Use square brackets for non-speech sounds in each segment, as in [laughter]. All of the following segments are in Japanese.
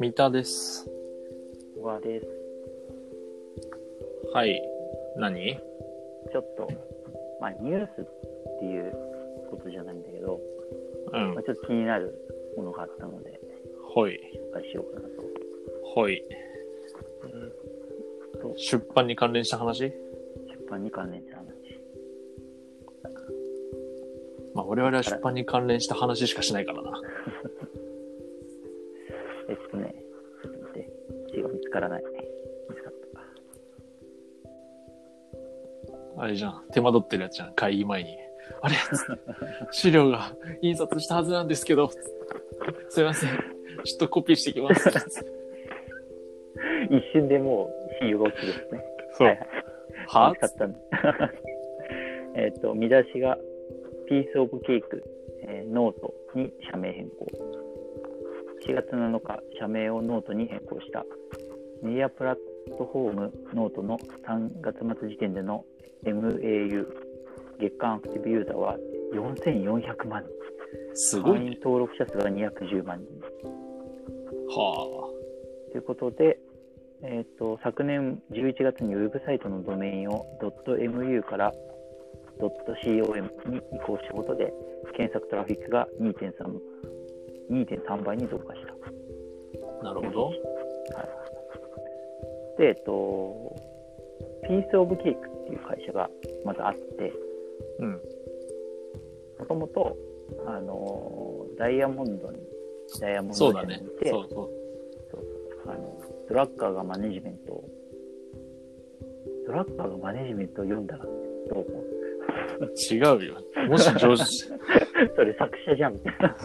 三田です。小川です。はい。何？ちょっと、まあ、ニュースっていうことじゃないんだけど、うんまあ、。ちょっと気になるものがあったので、ほい。紹介しようかない。と出版に関連した話？出版に関連した話。まあ、我々は出版に関連した話しかしないからな。[laughs] 見つからない。見つかった。あれじゃん。手間取ってるやつじゃん。会議前に。あれ？[laughs] 資料が印刷したはずなんですけど。すいません。ちょっとコピーしてきます。[laughs] 一瞬でもう、比喩が起きるですね。そうはい。は見つかったんで。[laughs] えっと、見出しが、ピースオブケーク、えーノートに社名変更。4月7日、社名をノートに変更した。メディアプラットフォームノートの3月末時点での MAU、月間アクティブユーザーは4400万人。会員すごいね。登録者数が210万人。はということで、えー、と昨年11月にウェブサイトのドメインを .mu から .com に移行したことで検索トラフィックが2.3 2.3倍に増加した。あ。なるほど。はい、で、えっと、ピースオブケークっていう会社がまずあって、うん。もともと、あのーダイヤモンドに、ダイヤモンドにい。て、そうそう。そうそうあのドラッカーがマネジメントをドラッカーがマネジメントを読んだらどう思う？違うよ。もし上司、[laughs] それ作者じゃんみたいな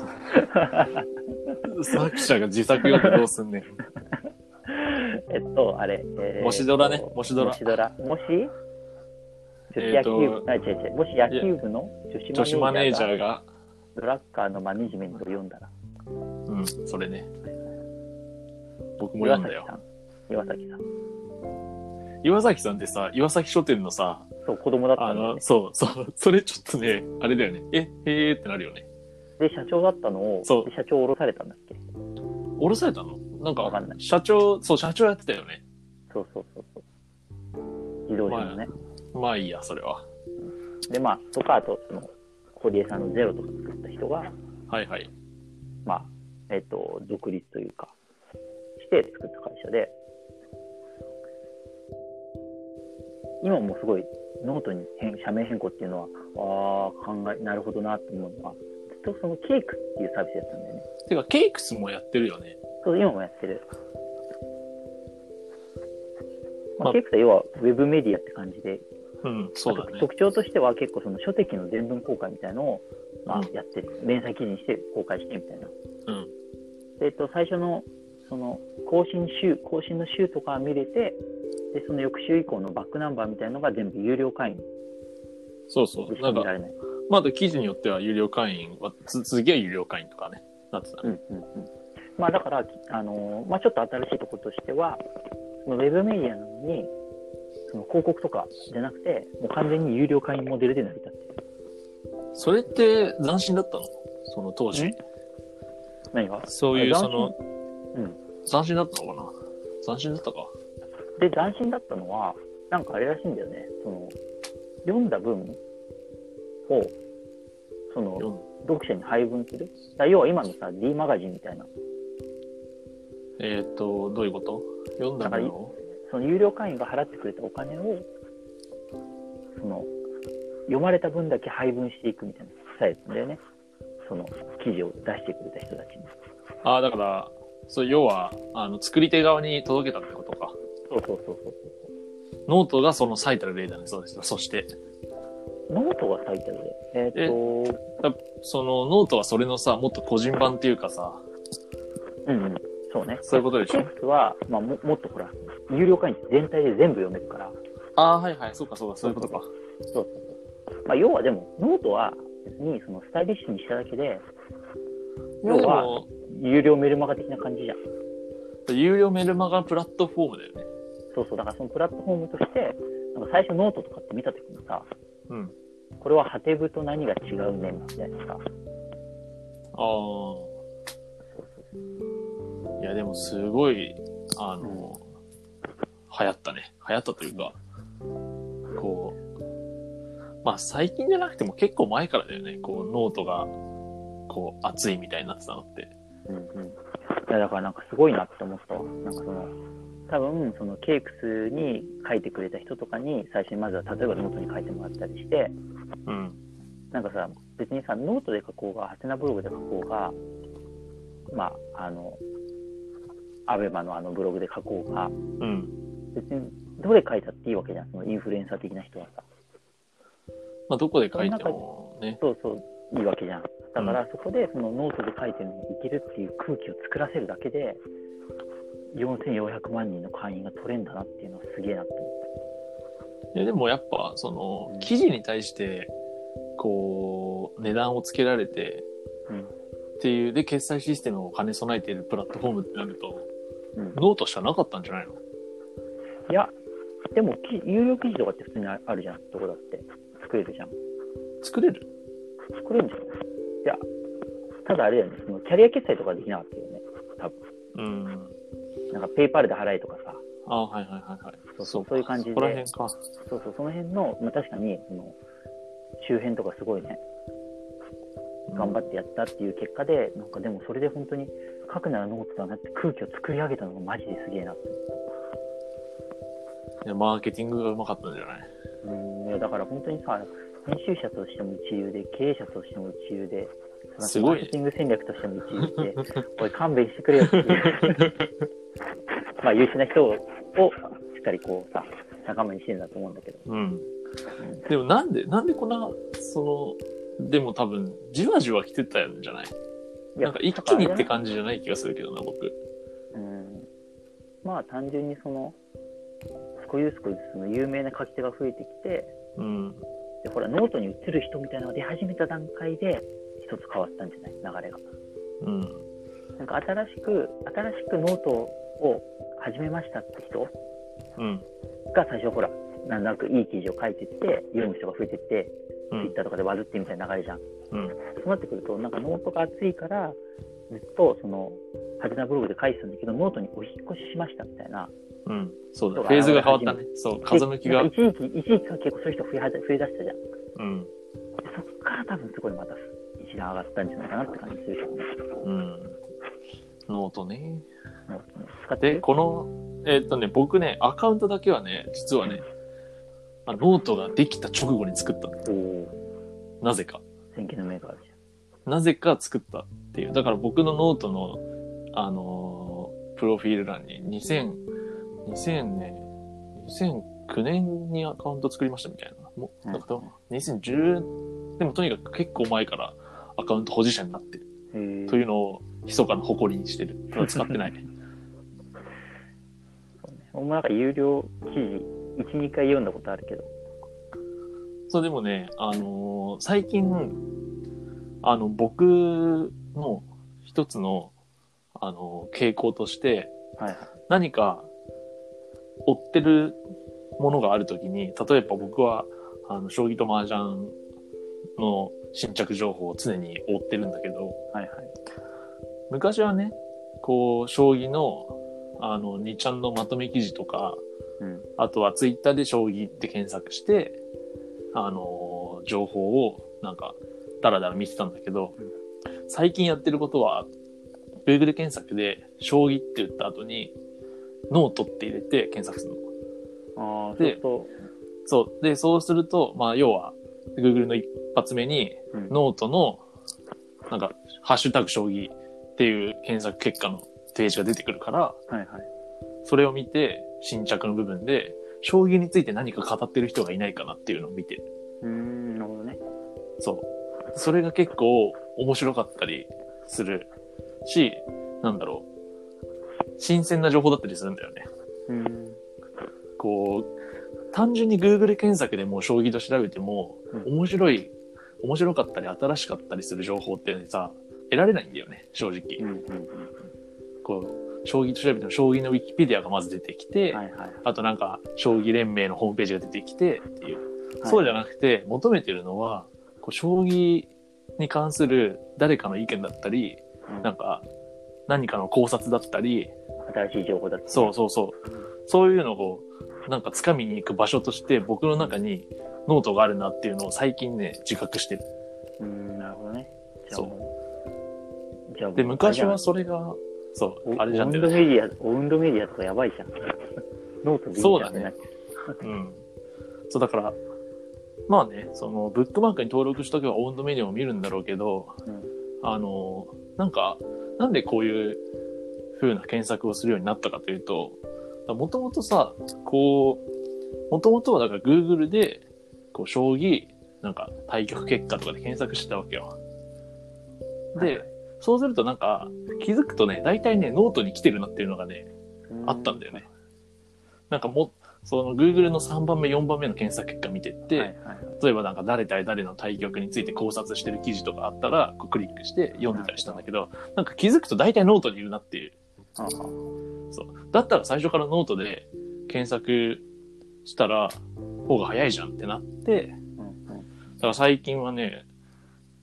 作者が自作読んでどうすんねん。えっとあれ、えーもしドラねもしドラ。もしドラ。もし女子野球部、あ違う違うもし野球部の女女子マネージャーが。ドラッカーのマネジメントを読んだらうん、それね。僕も岩読んだよ。崎さん。岩崎さん。岩崎さんってさ、岩崎書店のさ、そう子供だったよね。そう、そう、それちょっとね、あれだよね。え、へーってなるよね。で社長だったのをそう。で社長降ろされたんだっけ？降ろされたの？なんかわかんない社長、そう、社長やってたよね。そうそうそうそう自動車のね、まあいいや、それは。で、まあ、とか、あと、その、堀江さんのゼロとか作った人が、はいはい。まあ、えっ、と、独立というか、して作った会社で、今もすごい、ノートに変社名変更っていうのは、ああ、考え、なるほどなと思うのは、ずっとその cakesっていうサービスやったんだよね。てか、 cakes もやってるよね。そう、今もやってる。まあ、まあ cakes って要はウェブメディアって感じで、うん、そうだね。特徴としては結構その書籍の全文公開みたいのを、まあうん、やってる。連載記事にして公開してみたいな。うん。でえっと、最初のその更新週、更新の週とかは見れて、で、その翌週以降のバックナンバーみたいなのが全部有料会員そうそう。なんか。まだ記事によっては有料会員は、つ次は有料会員とかね、なってたね。うんうんうん。まあだから、あのーまあちょっと新しいところとしては、そのウェブメディアなのに、その広告とかじゃなくて、もう完全に有料会員モデルで成り立ってる。それって斬新だったの？その当時ん？何が？そういう、あその、うん。斬新だったのかな？斬新だったか？で、斬新だったのは、なんかあれらしいんだよね。その、読んだ分を、その、読者に配分する。だ要は今のさ、D マガジンみたいな、えーっと、どういうこと？読んだのをその有料会員が払ってくれたお金を、その、読まれた分だけ配分していくみたいなスタイルだよね。その、記事を出してくれた人たちに。ああ、だから、そう、要は、あの、作り手側に届けたってことか。そうそうそうそうノートがその最たる例だね、そうです。そして。ノートが最たるで。えーっ、と、そのノートはそれのさ、もっと個人版っていうかさ、うんうん。そうね。[laughs] そういうことでしょケースは、まあも、もっとほら、有料会員全体で全部読めるから、ああ、はいはい、そうかそうか、そういうことか。そうそうそう。まあ、要はでも、ノートは別にそのスタイリッシュにしただけで、要は有料メルマガ的な感じじゃん。有料メルマガプラットフォームだよね。そうそう。だからそのプラットフォームとして、なんか最初ノートとかって見たときにさ、うん。これはハテブと何が違うねんみたいなさ、ああ。そうそういや、でもすごい、あの、流行ったね。流行ったというか、こう、まあ最近じゃなくても結構前からだよね。こう、ノートが、こう、熱いみたいになってたのって。うんうん。いや、だからなんかすごいなって思ったわ。なんかその、多分、そのケークスに書いてくれた人とかに、最初にまずは例えばノートに書いてもらったりして、うん。なんかさ、別にさ、ノートで書こうが、ハテナブログで書こうが、まあ、あの、アメーバのあのブログで書こうが、うん。別にどれ書いたっていいわけじゃん、そのインフルエンサー的な人はさ。まあどこで書いてもね。そうそう、いいわけじゃん。だからそこでそのノートで書いてるのにいけるっていう空気を作らせるだけで、4400万人の会員が取れんだなっていうのはすげえなって思っ、いやでもやっぱ、その、記事に対して、こう、値段をつけられて、た。うん。っていう、で、決済システムを兼ね備えているプラットフォームってなると、うん、ノートしかなかったんじゃないの？いや、でもき、有料記事とかって普通にああるじゃん、どこだって。作れるじゃん。作れる？作れるんじゃない？いや、ただあれだよね、そのキャリア決済とかできなかったよね。多分。うん。なんかペイパルで払えとかさ。ああ、はいはいはいはい。そうそうそういう感じでそこら辺か。そうそう、その辺の、まあ、確かに、その、周辺とかすごいね、頑張ってやったっていう結果で、なんかでもそれで本当に書くならノートだなって空気を作り上げたのがマジですげえなって。いやマーケティングがうまかったんじゃない？うん、いやだから本当にさ、編集者としても一流で、経営者としても一流で、すごいねマーケティング戦略としても一流で、[laughs] おい勘弁してくれよっていう。[laughs] まあ優秀な人をしっかりこうさ、仲間にしてるんだと思うんだけど。うん。でもなんで、なんでこんな、その、でも多分、じわじわ来てたんじゃないい？なんか一気にってじ。感じじゃない気がするけどな、僕。うん。まあ単純にその、少しずつ少しずつその有名な書き手が増えてきて、うん。でほら、ノートに移る人みたいなのが出始めた段階で、一つ変わったんじゃない？流れが。うん。なんか新しく、新しくノートを始めましたって人うん。が最初ほら、なんとなくいい記事を書いてって、読む人が増えてって、うんツイッ。ターとかでバズってみたいな流れじゃん。うん。そうなってくると、なんかノートが熱いから、ずっとその、ハテナブログで書いてたんだけど、ノートにお引っ越ししましたみたいな。うん。そうだ。フェーズが変わったね。そう、風向きが一時期、一時期は結構そういう人増えはじ増え出したじゃん。でうん。そっから多分すごいまた一段上がったんじゃないかなって感じするけどね。うん。ノートね。ノートね使ってで、るこの、えーっとね、僕ね、アカウントだけはね、実はね、あノートができた直後に作ったの。おおなぜか。先見の目があるじなぜか作ったっていう。だから僕のノートの、あのープロフィール欄に2000、2000年、2009年にアカウント作りましたみたいな。もう、なんか多分2010、でもとにかく結構前からアカウント保持者になってるというのを密かな誇りにしてる。使ってないね。[laughs] そうね。俺もなんか有料記事、1、2回読んだことあるけど。そう、でもね、あのー最近、あの、僕の一つの、あのー傾向として、はいはい。何か追ってるものがあるときに、例えば僕は、あの、将棋と麻雀の新着情報を常に追ってるんだけど、はいはい。昔はね、こう、将棋の、あの、2ちゃんのまとめ記事とか、うん。あとはツイッターで将棋って検索して、あのー情報をなんか、だらだら見てたんだけど、うん最近やってることは、Google 検索で、将棋って言った後に、ノートって入れて検索するの。あでそそう。で、そうすると、まあ、要は、Google の一発目に。ノートの、なんか、ハッシュタグ将棋っていう検索結果のページが出てくるから、はいはい。それを見て、新着の部分で、将棋について何か語ってる人がいないかなっていうのを見てる。うーん、なるほどね。そう。それが結構面白かったりするし、なんだろう。新鮮な情報だったりするんだよね。うーん。こう、単純に Google 検索でも将棋と調べても、うん面白い、面白かったり新しかったりする情報ってさ、得られないんだよね、正直。うんうんうんこう、将棋と調べても将棋のウィキペディアがまず出てきて、うん。はいはい。あとなんか、将棋連盟のホームページが出てきてっていう。はいそうじゃなくて、求めてるのは、こう将棋に関する誰かの意見だったり、うんなんか、何かの考察だったり、新しい情報だったりそうそうそう。そういうのを、なんか掴みに行く場所として、僕の中にノートがあるなっていうのを最近ね、自覚してる。うーん、なるほどね。そうで、昔はそれが、そう、あれじゃんオウンドメディア、オウンドメディアとかやばいじゃん。[laughs] ノートでいいじゃんそうだねうん。そう、だから、まあね、その、ブックマークに登録しとけばオウンドメディアも見るんだろうけど、う。うん。あの、なんか、なんでこういう風な検索をするようになったかというと、もともとさ、こう、もともとはだから Google で、こう、将棋、なんか対局結果とかで検索してたわけよ。で、そうするとなんか、気づくとね、大体ね、ノートに来てるなっていうのがね、うんあったんだよね。なんかも、その Google の3番目、4番目の検索結果見てって、はいはい。例えばなんか誰対誰の対局について考察してる記事とかあったら、こうクリックして読んでたりしたんだけど、なんか気づくと大体ノートにいるなっていう。そう。だったら最初からノートで検索したら、方が早いじゃんってなって。だから最近はね、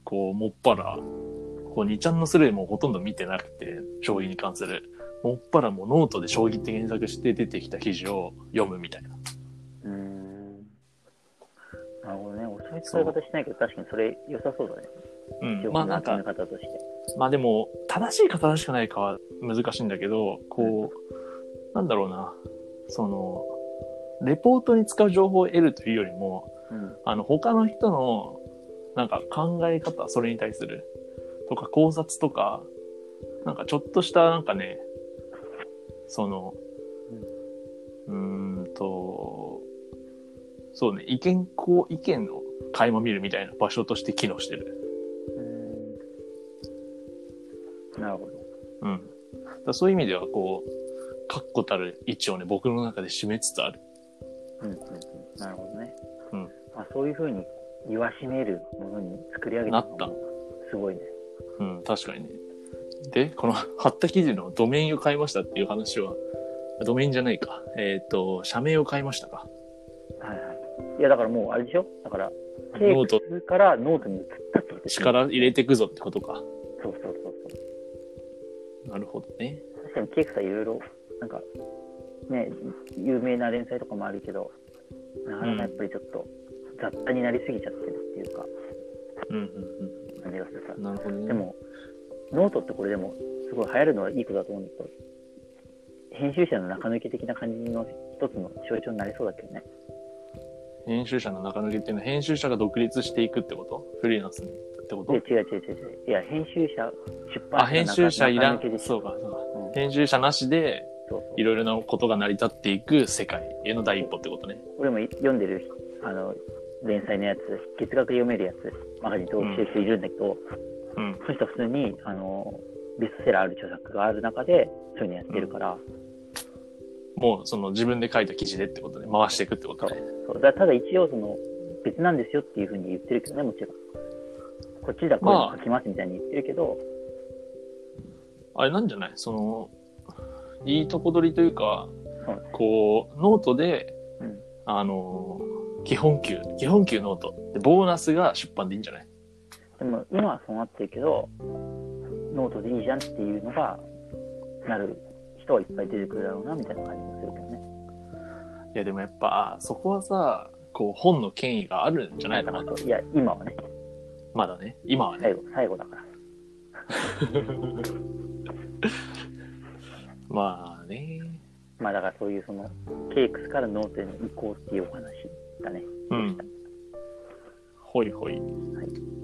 こう、もっぱら、こう、2ちゃんのスレイもほとんど見てなくて、将棋に関する。もっぱらもうノートで将棋って検索して出てきた記事を読むみたいな。うーん。なるほどね。遅い使い方しないけど、確かにそれ良さそうだね。うん。情まあなんか。まあでも、正しいか正しくないかは難しいんだけど、こう、なんだろうな、その、レポートに使う情報を得るというよりも、うん。あの、他の人の、なんか考え方、それに対する、とか考察とか、なんかちょっとしたなんかね、その、うーんと、そうね、意見、こう、意見の垣間見るみたいな場所として機能してる。なるほど。うん。だそういう意味では、こう、確固たる位置をね、僕の中で占めつつある。うんうんうん。なるほどね。うん。まあ、そういうふうに言わしめるものに作り上げたのもすごいね。うん、確かにね。で、この [laughs] 貼った記事のドメインを買いましたっていう話は、ドメインじゃないか。えっ、と、社名を買いましたか。はいはい。いや、だからもうあれでしょ？だから、ケノートからノートに移ったってこと力入れていくぞってことか。そうそうそうそう。なるほどね。確かに cakes さんいろいろ、なんか、ね、有名な連載とかもあるけど、なかなかやっぱりちょっと雑多になりすぎちゃってるっていうか、うんうん感じがするさうん。。なるほどね。で、も、ノートってこれでも、すごい流行るのはいいことだと思うんだけど、編集者の中抜け的な感じの一つの象徴になりそうだけどね。編集者の中抜けっていうのは編集者が独立していくってこと？フリーランスにってこと？で、違う違う違う違う。いや、編集者、出版あ、編集者いらん。そうか、そうか。うん編集者なしで、いろいろなことが成り立っていく世界への第一歩ってことね。俺も読んでる、あの、連載のやつ、月額で読めるやつ、マガジン登録してる人いるんだけど、うん。その人は普通に、あの、ベストセラーある著作がある中で、そういうのやってるから、もう、その自分で書いた記事でってことね。回していくってことね。そうだただ一応その、別なんですよっていうふうに言ってるけどね、もちろん。こっちではこういうの書きますみたいに言ってるけど、あれなんじゃない？その、いいとこ取りというかそう、こう、ノートで、うんあの、基本給、基本給 note。で、ボーナスが出版でいいんじゃない？でも今はそうなってるけど、ノートでいいじゃんっていうのが、なる人はいっぱい出てくるだろうな、みたいな感じもするけどね。いや、でもやっぱ、そこはさ、こう、本の権威があるんじゃないかなと。いや、今はね、まだね。今はね。最後、最後だから。[laughs] まあね。まあだからそういうその、 cakes からノートへの移行っていうお話だね。うん。ほいほい。はい